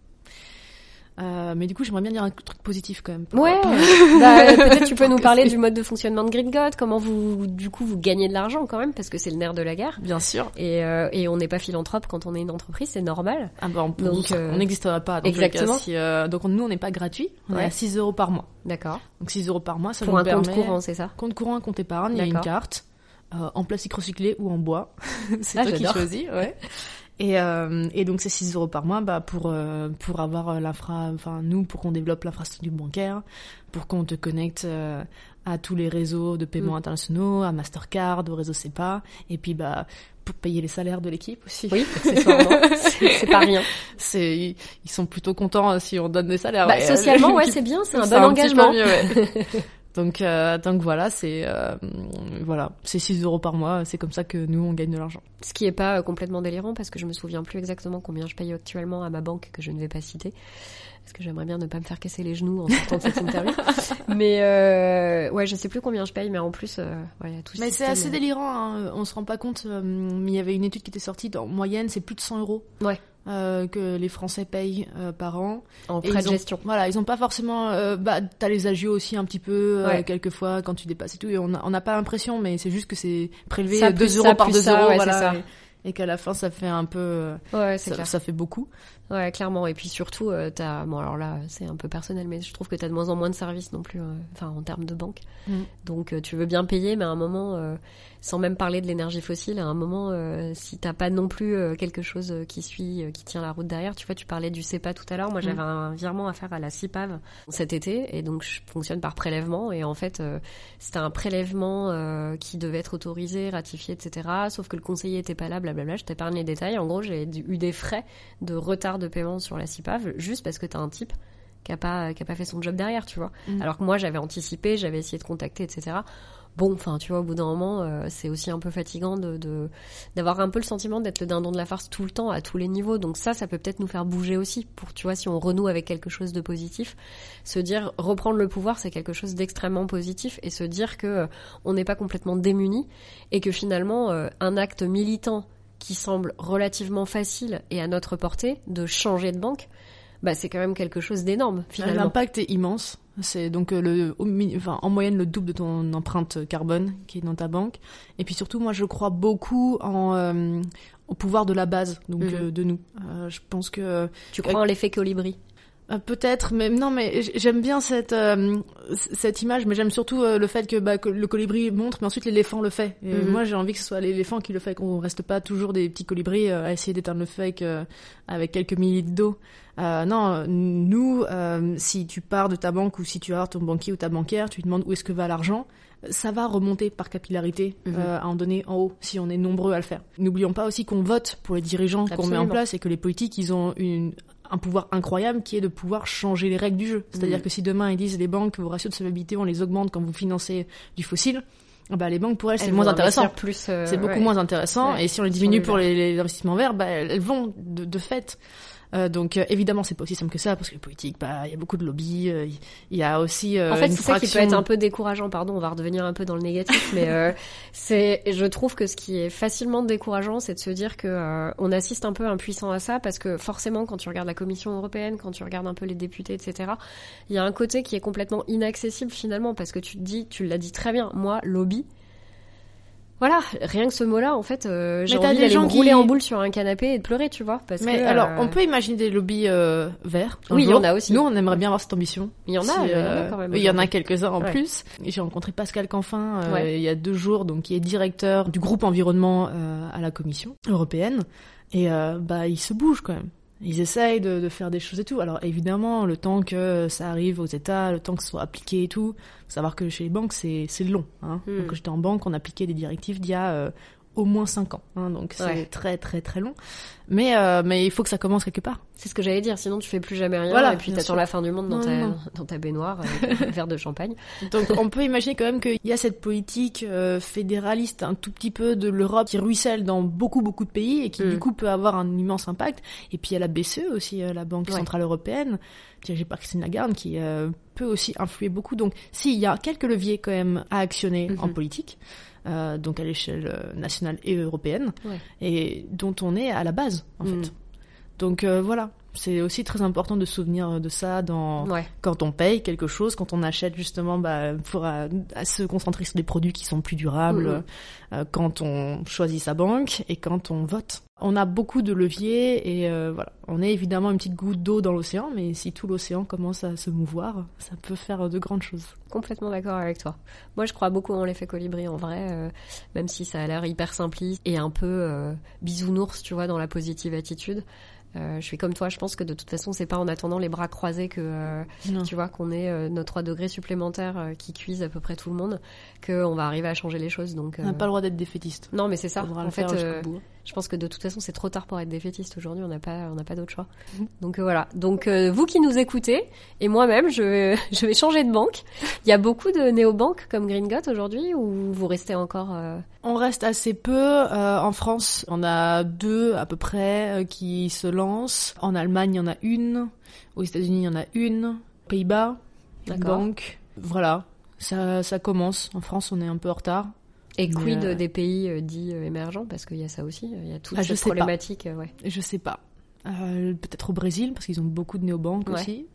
Euh, mais du coup, j'aimerais bien dire un truc positif quand même. Ouais. bah, peut-être tu peux nous parler du mode de fonctionnement de Green God, comment vous, du coup, vous gagnez de l'argent quand même, parce que c'est le nerf de la guerre. Bien sûr. Et, euh, et on n'est pas philanthrope quand on est une entreprise, c'est normal. Ah bah, on, donc, euh, on n'existerait pas. Donc exactement. si, euh, donc nous, on n'est pas gratuit. On est à 6 euros par mois. D'accord. Donc 6 euros par mois, ça Pour nous un permet... compte courant, c'est ça Compte courant, compte épargne, il y a une carte. Euh, en plastique recyclé ou en bois. c'est ah, toi qui choisis, ouais. Et, euh, et donc c'est 6 euros par mois bah, pour, euh, pour avoir euh, l'infra, enfin nous, pour qu'on développe l'infrastructure bancaire, pour qu'on te connecte euh, à tous les réseaux de paiement mm. internationaux, à Mastercard, au réseau CEPA, et puis bah pour payer les salaires de l'équipe aussi. Oui, c'est pas rien. C'est ils sont plutôt contents si on donne des salaires. Bah, socialement, ouais, c'est bien, c'est un bon engagement. Mieux, ouais. Donc, euh, donc voilà, c'est euh, voilà, c'est 6 euros par mois. C'est comme ça que nous on gagne de l'argent. Ce qui est pas euh, complètement délirant parce que je me souviens plus exactement combien je paye actuellement à ma banque que je ne vais pas citer parce que j'aimerais bien ne pas me faire casser les genoux en sortant de cette interview. mais euh, ouais, je sais plus combien je paye, mais en plus, euh, ouais, tout. Mais c'est assez délirant. Hein. On se rend pas compte. mais il y avait une étude qui était sortie. En moyenne, c'est plus de 100 euros. Ouais. Euh, que les Français payent euh, par an. En frais de gestion. Voilà, ils ont pas forcément. Euh, bah, t'as les agios aussi un petit peu euh, quelquefois quand tu dépasses et tout. Et on n'a pas l'impression, mais c'est juste que c'est prélevé 2 euros par 2 euros, voilà. Ça. Et, qu'à la fin, ça fait un peu. ouais, ça, ça, fait beaucoup. Ouais, clairement. Et puis surtout, euh, t'as. Bon, alors là, c'est un peu personnel, mais je trouve que t'as de moins en moins de services non plus, enfin, en termes de banque. Mm. Donc, tu veux bien payer, mais à un moment sans même parler de l'énergie fossile, à un moment, euh, si t'as pas non plus euh, quelque chose euh, qui suit, qui tient la route derrière, tu vois, tu parlais du CEPA tout à l'heure, moi j'avais mm. un virement à faire à la CIPAV cet été, et donc je fonctionne par prélèvement, et en fait, c'était un prélèvement qui devait être autorisé, ratifié, etc., sauf que le conseiller était pas là, blablabla, je t'épargne les détails, en gros j'ai eu des frais de retard de paiement sur la CIPAV, juste parce que t'as un type qui a pas qui a pas fait son job derrière, tu vois. Mm. Alors que moi j'avais anticipé, j'avais essayé de contacter, etc bon, enfin, tu vois, au bout d'un moment, euh, c'est aussi un peu fatigant de d'avoir un peu le sentiment d'être le dindon de la farce tout le temps, à tous les niveaux. Donc ça, ça peut peut-être nous faire bouger aussi, pour, tu vois, si on renoue avec quelque chose de positif, se dire, reprendre le pouvoir, c'est quelque chose d'extrêmement positif, et se dire que euh, on n'est pas complètement démuni, et que finalement, euh, un acte militant qui semble relativement facile et à notre portée, de changer de banque, bah, c'est quand même quelque chose d'énorme finalement. L'impact est immense. C'est donc euh, le, enfin, en moyenne le double de ton empreinte carbone qui est dans ta banque. Et puis surtout, moi, je crois beaucoup en, euh, au pouvoir de la base, donc mhm. euh, de nous. je pense que tu crois en l'effet colibri? Peut-être, mais non, mais j'aime bien cette cette image, mais j'aime surtout le fait que, bah, le colibri montre, mais ensuite l'éléphant le fait. Et mhm. Moi, j'ai envie que ce soit l'éléphant qui le fait, qu'on reste pas toujours des petits colibris à essayer d'éteindre le feu avec quelques millilitres d'eau. Euh, non, nous, euh, si tu pars de ta banque ou si tu as ton banquier ou ta banquière, tu lui demandes où est-ce que va l'argent, ça va remonter par capillarité mhm. euh, à en donner en haut si on est nombreux à le faire. N'oublions pas aussi qu'on vote pour les dirigeants qu'on met en place et que les politiques, ils ont une, un pouvoir incroyable qui est de pouvoir changer les règles du jeu. C'est-à-dire mhm. que si demain ils disent les banques, vos ratios de solvabilité, on les augmente quand vous financez du fossile, bah, les banques pour elles, c'est moins intéressant. Plus, c'est beaucoup moins intéressant. et si on les diminue pour les, investissements verts, bah, elles vont de, de fait. Euh, donc euh, évidemment, c'est pas aussi simple que ça parce que les politiques, bah, il y a beaucoup de lobbies. euh, Il y a aussi euh, En fait, c'est ça qui peut être un peu décourageant. Pardon, on va redevenir un peu dans le négatif, mais euh, c'est, je trouve que ce qui est facilement décourageant, c'est de se dire que euh, on assiste un peu impuissant à ça, parce que forcément, quand tu regardes la Commission européenne, quand tu regardes un peu les députés, etc., il y a un côté qui est complètement inaccessible finalement, parce que tu te dis, tu l'as dit très bien, moi, lobby. Voilà, rien que ce mot-là, en fait, euh, j'ai envie des d'aller gens me rouler qui- en boule sur un canapé et de pleurer, tu vois, parce Mais que, alors, euh, on peut imaginer des lobbies euh, verts. Oui, il y en a aussi. Nous, on aimerait bien avoir cette ambition. il y en a, Si, il y en a euh, quand même. Il y en a quelques-uns en Ouais. plus. J'ai rencontré Pascal Canfin Ouais. il y a deux jours, donc qui est directeur du groupe environnement à la Commission européenne. Et bah, ils se bougent quand même. Ils essayent de, de faire des choses et tout. Alors évidemment, le temps que ça arrive aux États, le temps que ce soit appliqué et tout, faut savoir que chez les banques, c'est long. Hein. Hmm. Donc, quand j'étais en banque, on appliquait des directives d'il y a euh, au moins cinq ans. Hein. Donc c'est Ouais. très très très long. Mais, euh, mais il faut que ça commence quelque part. C'est ce que j'allais dire, sinon tu fais plus jamais rien Voilà, et puis t'attends la fin du monde dans, Non, ta, non, dans ta baignoire avec un verre de champagne. Donc on peut imaginer quand même qu'il y a cette politique euh, fédéraliste un tout petit peu de l'Europe qui ruisselle dans beaucoup beaucoup de pays et qui Mm. du coup peut avoir un immense impact. Et puis il y a la BCE aussi, euh, la Banque Ouais. Centrale Européenne, dirigée par Christine Lagarde, qui euh, peut aussi influer beaucoup. Donc si, il y a quelques leviers quand même à actionner en Mhm. politique. Euh, donc à l'échelle euh, nationale et européenne, Ouais. et dont on est à la base en Mm. fait. Donc euh, voilà, c'est aussi très important de se souvenir de ça dans Ouais. quand on paye quelque chose, quand on achète justement bah, pour euh, à se concentrer sur des produits qui sont plus durables, Mhm. euh, quand on choisit sa banque et quand on vote. On a beaucoup de leviers et euh, voilà, on est évidemment une petite goutte d'eau dans l'océan, mais si tout l'océan commence à se mouvoir, ça peut faire de grandes choses. Complètement d'accord avec toi. Moi, je crois beaucoup en l'effet colibri en vrai, euh, même si ça a l'air hyper simpliste et un peu bisounours, tu vois, dans la positive attitude. Euh, je suis comme toi, je pense que de toute façon, c'est pas en attendant les bras croisés que euh, tu vois qu'on ait euh, nos 3 degrés supplémentaires euh, qui cuisent à peu près tout le monde qu'on va arriver à changer les choses. Donc On n'a pas le droit d'être défaitiste. non, mais c'est ça. En fait, Je pense que de toute façon, c'est trop tard pour être défaitiste aujourd'hui. On n'a pas, on n'a pas d'autre choix. Mhm. Donc euh, voilà. Donc euh, vous qui nous écoutez et moi-même, je, je vais changer de banque. Il y a beaucoup de néobanques comme Gringot aujourd'hui ou vous restez encore euh, On reste assez peu. en France, on a deux à peu près qui se lancent. En Allemagne, il y en a une. Aux États-Unis, il y en a une. Pays-Bas, banque. Voilà, ça, ça commence. En France, on est un peu en retard. Et quid euh, des pays euh, dits euh, émergents? Parce qu'il y a ça aussi. Il y a toute Ah, cette problématique. euh, ouais. Je sais pas. Euh, Peut-être au Brésil, parce qu'ils ont beaucoup de néobanques Ouais. aussi.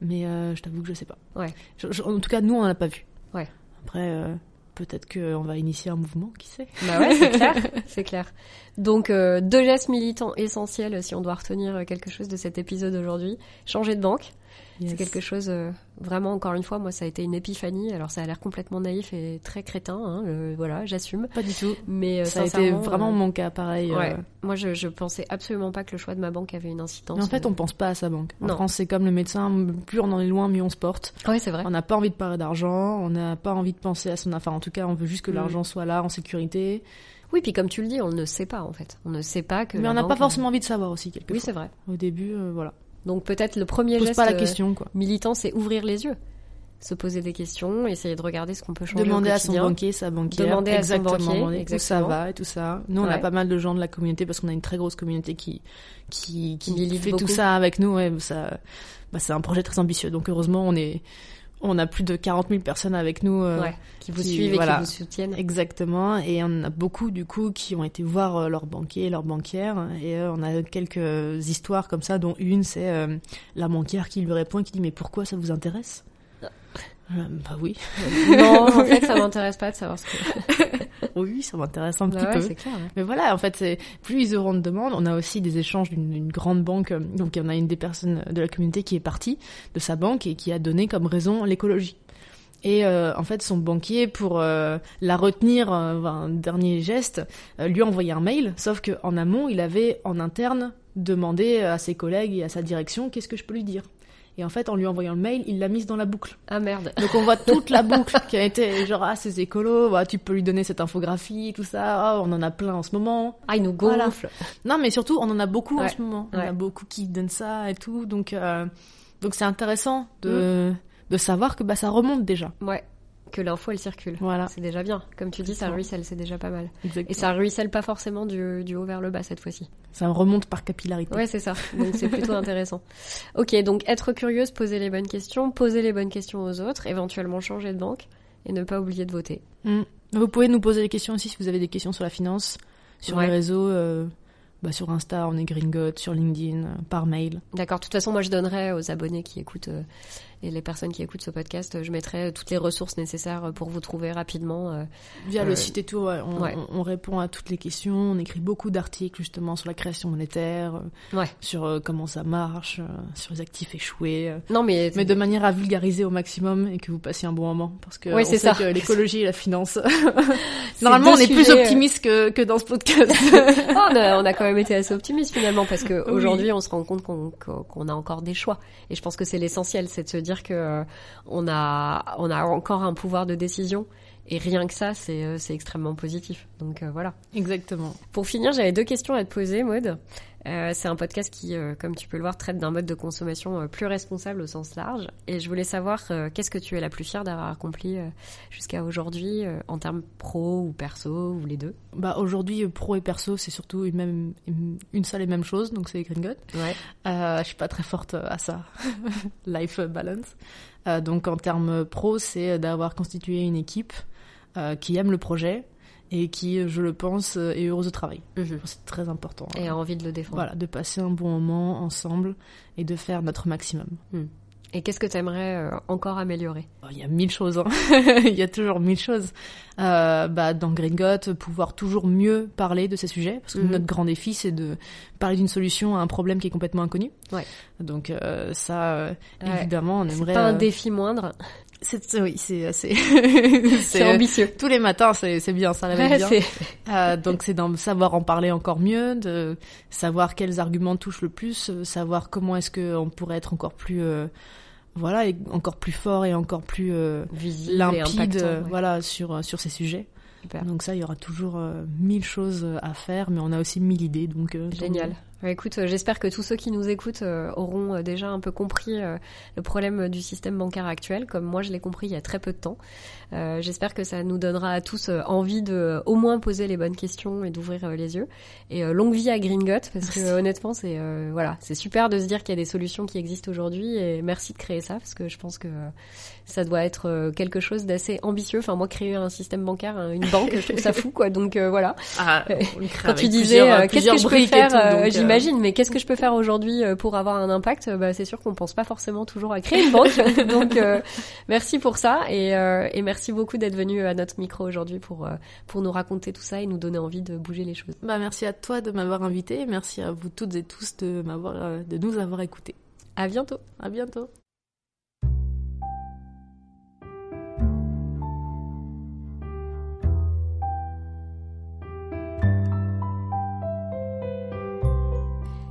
Mais euh, je t'avoue que je sais pas. Ouais. Je- je- en tout cas, nous, on en a pas vu. Ouais. Après, euh, peut-être qu'on va initier un mouvement, qui sait Bah ouais, c'est clair, c'est clair. Donc euh, deux gestes militants essentiels si on doit retenir euh, quelque chose de cet épisode aujourd'hui. Changer de banque. C'est quelque chose, euh, vraiment, encore une fois, moi, ça a été une épiphanie. Alors, ça a l'air complètement naïf et très crétin, hein, euh, voilà, j'assume. Pas du tout. Mais euh, Ça a été vraiment euh, mon cas, pareil. euh, Ouais. Moi, je, je pensais absolument pas que le choix de ma banque avait une incidence. Mais en fait, on pense pas à sa banque. En Non. France, c'est comme le médecin, plus on en est loin, mieux on se porte. Ouais, c'est vrai. On n'a pas envie de parler d'argent, on n'a pas envie de penser à son affaire. En tout cas, on veut juste que Mm. l'argent soit là, en sécurité. Oui, puis comme tu le dis, on ne sait pas, en fait. On ne sait pas que. Mais on n'a pas forcément envie de savoir aussi, quelquefois. Oui, c'est vrai. Au début, euh, voilà. Donc, peut-être le premier Pose geste pas la euh, question, quoi. militant, c'est ouvrir les yeux. Se poser des questions, essayer de regarder ce qu'on peut changer. Demander au à son banquier, sa banquière, Demander à son exactement, banquier, où ça exactement. va et tout ça. Nous, on a pas mal de gens de la communauté parce qu'on a une très grosse communauté qui qui, qui fait beaucoup. tout ça avec nous. Ouais, ça, bah, c'est un projet très ambitieux. Donc heureusement, on est, on a plus de 40 000 personnes avec nous. euh, Ouais, qui vous qui- suivent et qui vous soutiennent. Exactement, et on a beaucoup du coup qui ont été voir euh, leur banquier, leur banquière, et euh, on a quelques histoires comme ça, dont une c'est la banquière qui lui répond et qui dit mais pourquoi ça vous intéresse? Bah oui, non, en fait, ça m'intéresse pas de savoir ce que. oui, ça m'intéresse un Bah petit ouais, peu. c'est clair. ouais. Mais voilà, en fait, c'est plus ils auront de demandes. On a aussi des échanges d'une grande banque. Donc, on a une des personnes de la communauté qui est partie de sa banque et qui a donné comme raison l'écologie. Et euh, en fait, son banquier, pour euh, la retenir, euh, un dernier geste, lui a envoyé un mail. Sauf que en amont, il avait en interne demandé à ses collègues et à sa direction qu'est-ce que je peux lui dire? Et en fait, en lui envoyant le mail, il l'a mise dans la boucle. Ah merde. Donc on voit toute la boucle qui a été genre ah ces écolos, voilà, tu peux lui donner cette infographie, tout ça, oh, on en a plein en ce moment. Ah, il nous Voilà. gonfle. Non mais surtout on en a beaucoup en ce moment, on ouais. a beaucoup qui donnent ça et tout, donc euh, donc c'est intéressant de de savoir que bah ça remonte déjà. Ouais, que l'info elle circule. Voilà. C'est déjà bien. Comme tu dis, ça ruisselle, c'est déjà pas mal. Exactement. Et ça ruisselle pas forcément du, du haut vers le bas cette fois-ci. Ça remonte par capillarité. Ouais, c'est ça. Donc c'est plutôt intéressant. Ok, donc être curieuse, poser les bonnes questions, poser les bonnes questions aux autres, éventuellement changer de banque et ne pas oublier de voter. Mm. Vous pouvez nous poser des questions aussi si vous avez des questions sur la finance, sur Ouais. les réseaux. euh, bah, sur Insta, on est Gringot, sur LinkedIn, euh, par mail. D'accord. De toute façon, moi, je donnerai aux abonnés qui écoutent euh, et les personnes qui écoutent ce podcast, euh, je mettrai toutes les ressources nécessaires pour vous trouver rapidement. euh. Via Euh, le site et tout, ouais, on, ouais. on- on répond à toutes les questions, on écrit beaucoup d'articles justement sur la création monétaire, euh, Ouais. sur euh, comment ça marche, euh, sur les actifs échoués, euh, Non, mais, mais de manière à vulgariser au maximum et que vous passiez un bon moment. Parce que on sait ça. que l'écologie et la finance, normalement on est plus sujets, euh, optimiste que, que dans ce podcast. Oh, on, a, on a quand même été assez optimiste finalement parce que Oui. on se rend compte qu'on qu'on a encore des choix et je pense que c'est l'essentiel, c'est de se dire que euh, on a on a encore un pouvoir de décision et rien que ça c'est euh, c'est extrêmement positif. Donc euh, voilà. Exactement. Pour finir, j'avais deux questions à te poser, Maud. Euh, c'est un podcast qui, euh, comme tu peux le voir, traite d'un mode de consommation euh, plus responsable au sens large. Et je voulais savoir euh, qu'est-ce que tu es la plus fière d'avoir accompli euh, jusqu'à aujourd'hui euh, en termes pro ou perso ou les deux? Bah aujourd'hui pro et perso c'est surtout une même une, une seule et même chose donc c'est Gringot. Ouais. Euh, je suis pas très forte à ça, life balance. Euh, donc en termes pro, c'est d'avoir constitué une équipe euh, qui aime le projet et qui, je le pense, euh, est heureuse de travail. C'est très important. Et a envie de le défendre. Voilà, de passer un bon moment ensemble et de faire notre maximum. Et qu'est-ce que tu aimerais encore améliorer? Oh, Il y a mille choses, hein. il y a toujours mille choses. Euh, bah, dans Gringot, pouvoir toujours mieux parler de ces sujets, parce que Mhm. notre grand défi, c'est de parler d'une solution à un problème qui est complètement inconnu. Ouais. Donc euh, ça, euh, Ouais. évidemment, on C'est aimerait... pas un euh, défi moindre, c'est, oui, c'est... c'est, c'est ambitieux. Tous les matins, c'est, c'est bien, ça réveille Ouais, bien. Euh, donc c'est d'en savoir en parler encore mieux, de savoir quels arguments touchent le plus, euh, savoir comment est-ce qu'on pourrait être encore plus... euh, voilà, et encore plus fort et encore plus euh, visible limpide ouais. voilà, sur, sur ces sujets. Super. Donc ça, il y aura toujours mille choses à faire, mais on a aussi mille idées. Donc, Génial. donc, écoute, euh, j'espère que tous ceux qui nous écoutent euh, auront euh, déjà un peu compris euh, le problème euh, du système bancaire actuel, comme moi je l'ai compris il y a très peu de temps. Euh, j'espère que ça nous donnera à tous euh, envie de euh, au moins poser les bonnes questions et d'ouvrir euh, les yeux. Et euh, longue vie à Gringot, parce que Merci. euh, honnêtement, c'est euh, voilà, c'est super de se dire qu'il y a des solutions qui existent aujourd'hui. Et merci de créer ça, parce que je pense que euh, ça doit être euh, quelque chose d'assez ambitieux. Enfin, moi, créer un système bancaire, euh, une banque, je trouve ça fou, quoi. Donc euh, voilà. Ah, on Quand tu disais euh, qu'est-ce que je peux faire, tout, euh, j'imagine, mais qu'est-ce que je peux faire aujourd'hui euh, pour avoir un impact? Bah c'est sûr qu'on pense pas forcément toujours à créer une banque. donc euh, merci pour ça et, euh, et merci beaucoup d'être venu à notre micro aujourd'hui pour pour nous raconter tout ça et nous donner envie de bouger les choses. Bah, merci à toi de m'avoir invité, et merci à vous toutes et tous de m'avoir, de nous avoir écoutés. À bientôt. À bientôt.